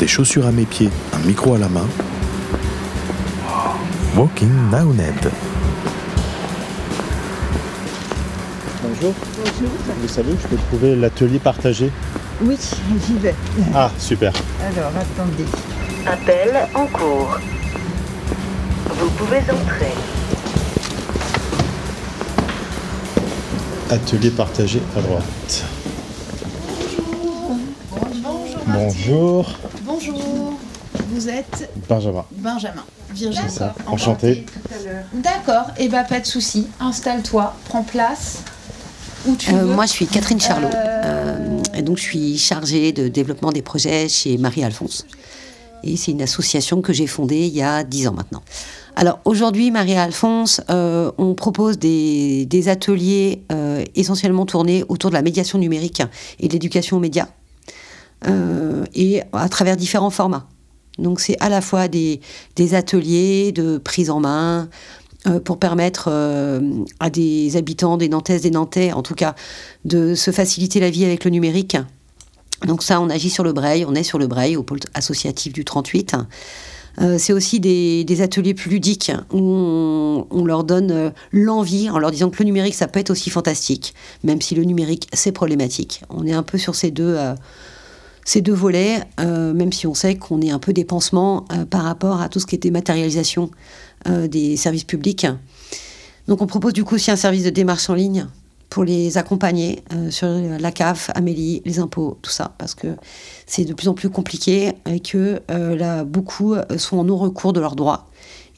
des chaussures à mes pieds, un micro à la main. Walking Now Ned. Bonjour. Vous savez où je peux trouver l'atelier partagé Oui, j'y vais. Ah, super. Alors, attendez. Appel en cours. Vous pouvez entrer. Atelier partagé à droite. Bonjour. Bonjour, vous êtes Benjamin. Benjamin, Virginie. C'est ça. Enchanté. D'accord, et bah pas de souci. Installe-toi, prends place. Où tu Euh, veux. moi, je suis Catherine Charlot. Euh, Euh, et donc, je suis chargée de développement des projets chez Marie-Alphonse. Et c'est une association que j'ai fondée il y a dix ans maintenant. Alors, aujourd'hui, Marie-Alphonse, euh, on propose des, des ateliers euh, essentiellement tournés autour de la médiation numérique et de l'éducation aux médias, et à travers différents formats. Donc, c'est à la fois des, ateliers de prise en main, euh, pour permettre euh, à des habitants, des Nantaises, des Nantais, en tout cas, de se faciliter la vie avec le numérique. Donc ça, on agit sur le Braille, on est sur le Braille au pôle associatif du 38. Euh, c'est aussi des, ateliers plus ludiques où on, leur donne euh, l'envie en leur disant que le numérique, ça peut être aussi fantastique, même si le numérique, c'est problématique. On est un peu sur ces deux, euh, ces deux volets, euh, même si on sait qu'on est un peu des pansements euh, par rapport à tout ce qui est dématérialisation euh, des services publics. Donc on propose du coup aussi un service de démarche en ligne pour les accompagner euh, sur la CAF, Amélie, les impôts, tout ça, parce que c'est de plus en plus compliqué et que euh, là, beaucoup sont en non-recours de leurs droits.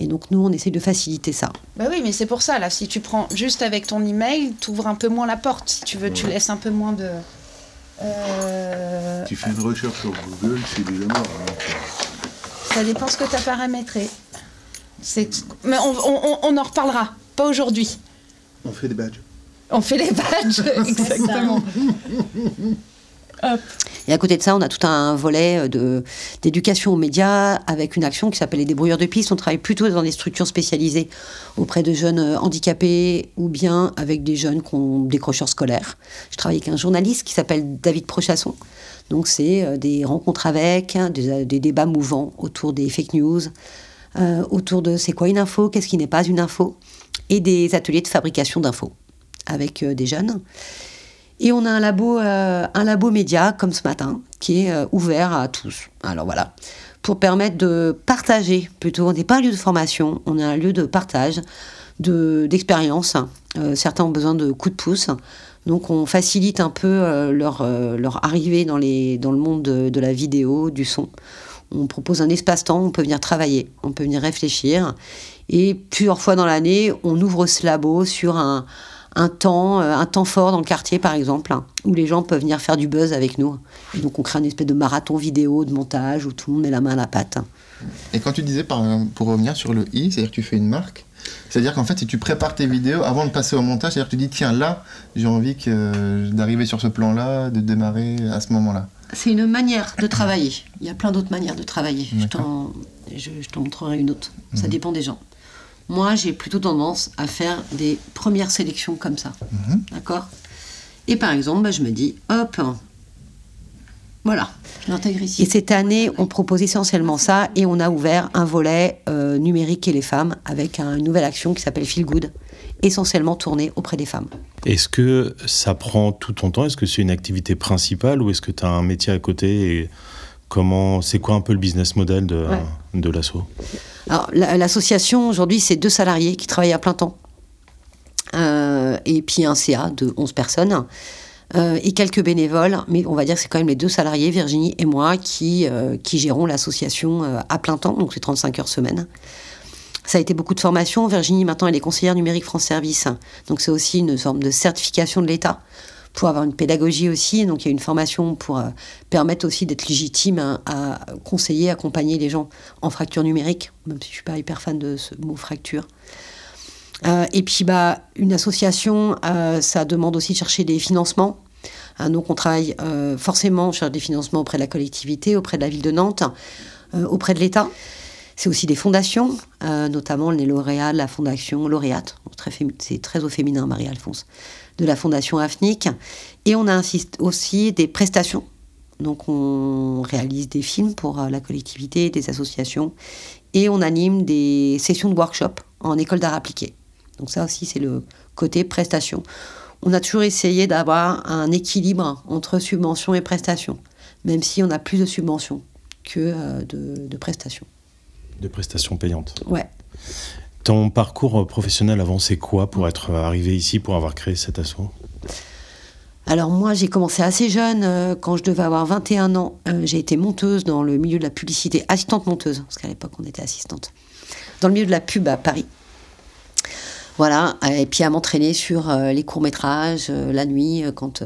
Et donc nous, on essaie de faciliter ça. Bah oui, mais c'est pour ça, là, si tu prends juste avec ton email, tu ouvres un peu moins la porte, si tu veux, tu laisses un peu moins de... Euh, Tu fais une recherche sur Google, c'est déjà mort. hein. ça dépend ce que tu as paramétré. Mais on, on- on- on en reparlera, pas aujourd'hui. On fait des badges. On fait les badges, exactement. Hop. Et à côté de ça, on a tout un volet euh, d'éducation aux médias avec une action qui s'appelle les débrouilleurs de pistes. On travaille plutôt dans des structures spécialisées auprès de jeunes euh, handicapés ou bien avec des jeunes qui ont décrocheurs scolaires. Je travaille avec un journaliste qui s'appelle David Prochasson. Donc c'est euh, des rencontres avec, hein, des, débats mouvants autour des fake news, autour de c'est quoi une info, qu'est-ce qui n'est pas une info, et des ateliers de fabrication d'infos avec des jeunes. Et on a un labo, euh, un labo média, comme ce matin, qui est euh, ouvert à tous. Alors voilà, pour permettre de partager, plutôt, on n'est pas un lieu de formation, on est un lieu de partage, de, d'expérience. Euh, certains ont besoin de coups de pouce. Donc on facilite un peu euh, leur, leur arrivée dans, les, dans le monde de, de la vidéo, du son. On propose un espace-temps, on peut venir travailler, on peut venir réfléchir. Et plusieurs fois dans l'année, on ouvre ce labo sur un, un temps, euh, un temps fort dans le quartier, par exemple, hein, où les gens peuvent venir faire du buzz avec nous. Et donc, on crée une espèce de marathon vidéo, de montage, où tout le monde met la main à la pâte. Et quand tu disais, par, pour revenir sur le i, c'est-à-dire que tu fais une marque, c'est-à-dire qu'en fait, si tu prépares tes vidéos avant de passer au montage, c'est-à-dire que tu dis, tiens, là, j'ai envie que, d'arriver sur ce plan-là, de démarrer à ce moment-là. C'est une manière de travailler. Il y a plein d'autres manières de travailler. Je D'accord. t'en, je, je t'en montrerai une autre. Ça Mhm. dépend des gens. Moi, j'ai plutôt tendance à faire des premières sélections comme ça. Mhm. D'accord? Et par exemple, bah, je me dis, hop, voilà, je l'intègre ici. Et cette année, on propose essentiellement ça et on a ouvert un volet euh, numérique et les femmes avec un- une nouvelle action qui s'appelle Feel Good, essentiellement tournée auprès des femmes. Est-ce que ça prend tout ton temps? Est-ce que c'est une activité principale ou est-ce que tu as un métier à côté? Et comment c'est quoi un peu le business model de, Ouais. de l'asso L'association, aujourd'hui, c'est deux salariés qui travaillent à plein temps. Euh, et puis un CA de 11 personnes. Euh, et quelques bénévoles, mais on va dire que c'est quand même les deux salariés, Virginie et moi, qui, euh, gérons l'association à plein temps, donc c'est 35 heures semaine. Ça a été beaucoup de formation. Virginie, maintenant, elle est conseillère numérique France Service. Donc c'est aussi une forme de certification de l'État pour avoir une pédagogie aussi. Donc il y a une formation pour euh, permettre aussi d'être légitime hein, à conseiller, accompagner les gens en fracture numérique, même si je suis pas hyper fan de ce mot fracture. Euh, et puis bah une association, euh, ça demande aussi de chercher des financements. Hein, donc on travaille forcément, on cherche des financements auprès de la collectivité, auprès de la ville de Nantes, auprès de l'État. C'est aussi des fondations, euh, notamment les lauréats de la fondation lauréate, c'est très au féminin Marie-Alphonse, de la fondation AFNIC. Et on insiste aussi des prestations Donc on réalise des films pour euh, la collectivité, des associations, et on anime des sessions de workshop en école d'art appliqué. Donc ça aussi, c'est le côté prestation. On a toujours essayé d'avoir un équilibre entre subventions et prestations, même si on a plus de subventions que euh, de, de prestations. De prestations payantes. Ouais. Ton parcours professionnel avant, c'est quoi pour être arrivé ici, pour avoir créé cet assaut? Alors moi, j'ai commencé assez jeune, euh, quand je devais avoir 21 ans. Euh, j'ai été monteuse dans le milieu de la publicité, assistante monteuse, parce qu'à l'époque, on était assistante. Dans le milieu de la pub à Paris. Voilà, et puis à m'entraîner sur euh, les courts-métrages, euh, la nuit, quand,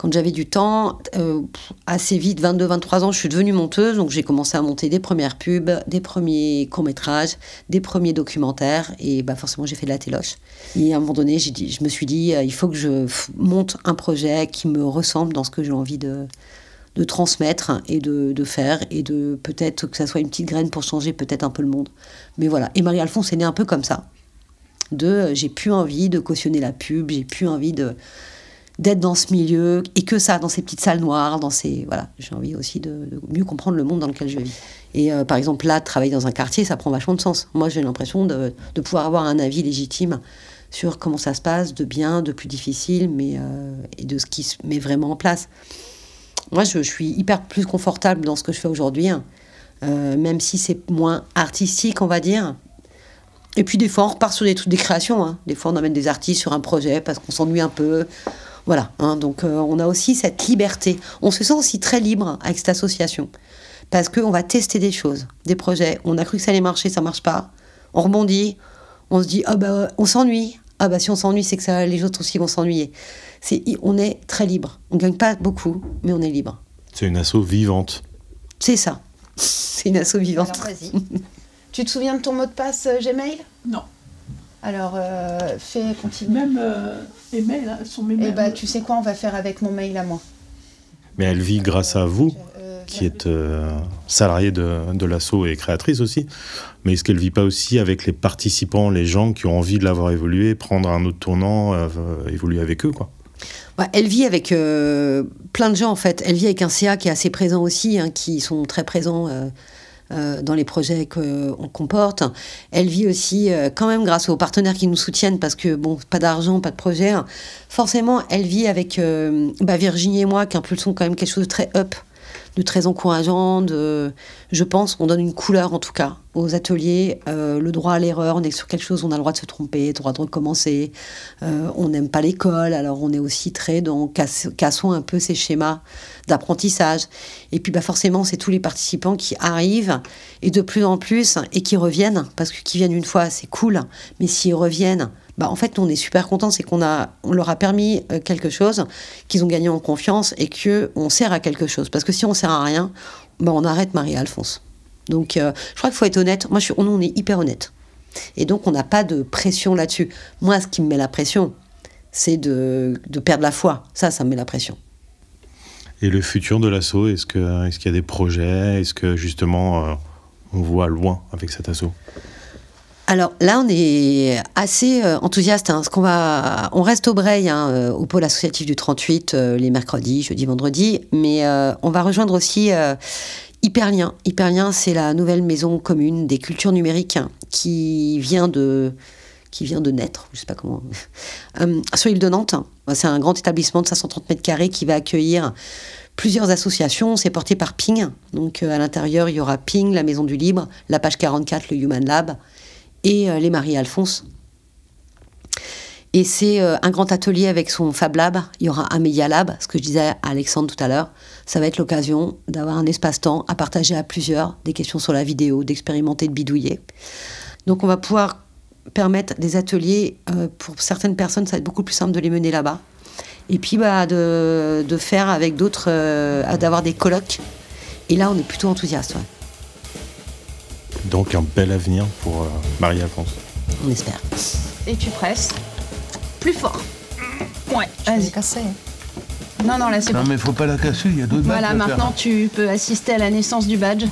quand j'avais du temps. Euh, assez vite, 22-23 ans, je suis devenue monteuse, donc j'ai commencé à monter des premières pubs, des premiers courts-métrages, des premiers documentaires, et bah, forcément j'ai fait de la téloche. Et à un moment donné, dit, je me suis dit, euh, il faut que je monte un projet qui me ressemble dans ce que j'ai envie de, de transmettre et de, de faire, et de peut-être que ça soit une petite graine pour changer peut-être un peu le monde. Mais voilà, et Marie-Alphonse est née un peu comme ça de euh, j'ai plus envie de cautionner la pub, j'ai plus envie de d'être dans ce milieu et que ça dans ces petites salles noires, dans ces voilà, j'ai envie aussi de, mieux comprendre le monde dans lequel je vis. Et euh, par exemple là, travailler dans un quartier, ça prend vachement de sens. Moi, j'ai l'impression de, de pouvoir avoir un avis légitime sur comment ça se passe, de bien, de plus difficile, mais euh, et de ce qui se met vraiment en place. Moi, je, suis hyper plus confortable dans ce que je fais aujourd'hui, hein. Euh, même si c'est moins artistique, on va dire. Et puis des fois, on repart sur des trucs des créations. hein. Des fois, on emmène des artistes sur un projet parce qu'on s'ennuie un peu. Voilà. hein. Donc, euh, on a aussi cette liberté. On se sent aussi très libre avec cette association parce qu'on va tester des choses, des projets. On a cru que ça allait marcher, ça marche pas. On rebondit. On se dit, ah bah, on s'ennuie. Ah bah, si on s'ennuie, c'est que ça, les autres aussi vont s'ennuyer. C'est, on est très libre. On gagne pas beaucoup, mais on est libre. C'est une asso vivante. C'est ça. C'est une asso vivante. Alors vas-y. tu te souviens de ton mot de passe euh, Gmail? Non. Alors euh, fais, continue. Même euh, les mails hein, sont mes Et mails. bah tu sais quoi, on va faire avec mon mail à moi. Mais elle vit grâce à vous, Euh, qui êtes euh, salariée de, de l'asso et créatrice aussi. Mais est-ce qu'elle vit pas aussi avec les participants, les gens qui ont envie de l'avoir évolué, prendre un autre tournant, euh, évoluer avec eux, quoi? Elle vit avec euh, plein de gens en fait. Elle vit avec un CA qui est assez présent aussi, hein, qui sont très présents euh, euh, dans les projets qu'on comporte. Elle vit aussi euh, quand même grâce aux partenaires qui nous soutiennent parce que bon, pas d'argent, pas de projet. Forcément, elle vit avec euh, bah, Virginie et moi qui impulsons quand même quelque chose de très up, de très encourageant. De, je pense, on donne une couleur en tout cas aux ateliers, euh, le droit à l'erreur. On est sur quelque chose, on a le droit de se tromper, le droit de recommencer. Euh, on n'aime pas l'école, alors on est aussi très dans casse- cassons un peu ces schémas d'apprentissage. Et puis bah forcément, c'est tous les participants qui arrivent et de plus en plus et qui reviennent parce que qui viennent une fois, c'est cool, mais s'ils reviennent, bah en fait, on est super content, c'est qu'on a, on leur a permis euh, quelque chose, qu'ils ont gagné en confiance et que on sert à quelque chose. Parce que si on sert à rien, bah on arrête Marie-Alphonse. Donc, euh, je crois qu'il faut être honnête. Moi, je suis, nous, on est hyper honnête. Et donc, on n'a pas de pression là-dessus. Moi, ce qui me met la pression, c'est de, de perdre la foi. Ça, ça me met la pression. Et le futur de l'asso, est-ce qu'il y a des projets? Est-ce que justement euh, on voit loin avec cet asso Alors là, on est assez euh, enthousiaste. hein, parce qu'on va, on reste au Breil, hein, au pôle associatif du 38, euh, les mercredis, jeudi, vendredi. Mais euh, on va rejoindre aussi Hyperlien. C'est la nouvelle maison commune des cultures numériques qui vient de naître, je sais pas comment, Euh, sur l'île de Nantes. C'est un grand établissement de 530 mètres carrés qui va accueillir plusieurs associations. C'est porté par Ping. Donc euh, à l'intérieur, il y aura Ping, la Maison du Libre, la page 44, le Human Lab et euh, les Marie-Alphonse. Et c'est euh, un grand atelier avec son Fab Lab. Il y aura un Media Lab, ce que je disais à Alexandre tout à l'heure. Ça va être l'occasion d'avoir un espace-temps à partager à plusieurs, des questions sur la vidéo, d'expérimenter, de bidouiller. Donc on va pouvoir permettre des ateliers. euh, pour certaines personnes, ça va être beaucoup plus simple de les mener là-bas. Et puis bah, de, de faire avec d'autres, euh, d'avoir des colloques. Et là, on est plutôt enthousiaste, ouais. Donc un bel avenir pour euh, Marie-Alphonse. on espère. Et tu presses? Plus fort. Ouais, vas-y. casser. Non, non, là c'est Non, bon. mais faut pas la casser, il y a d'autres Voilà, badges à faire. maintenant tu peux assister à la naissance du badge.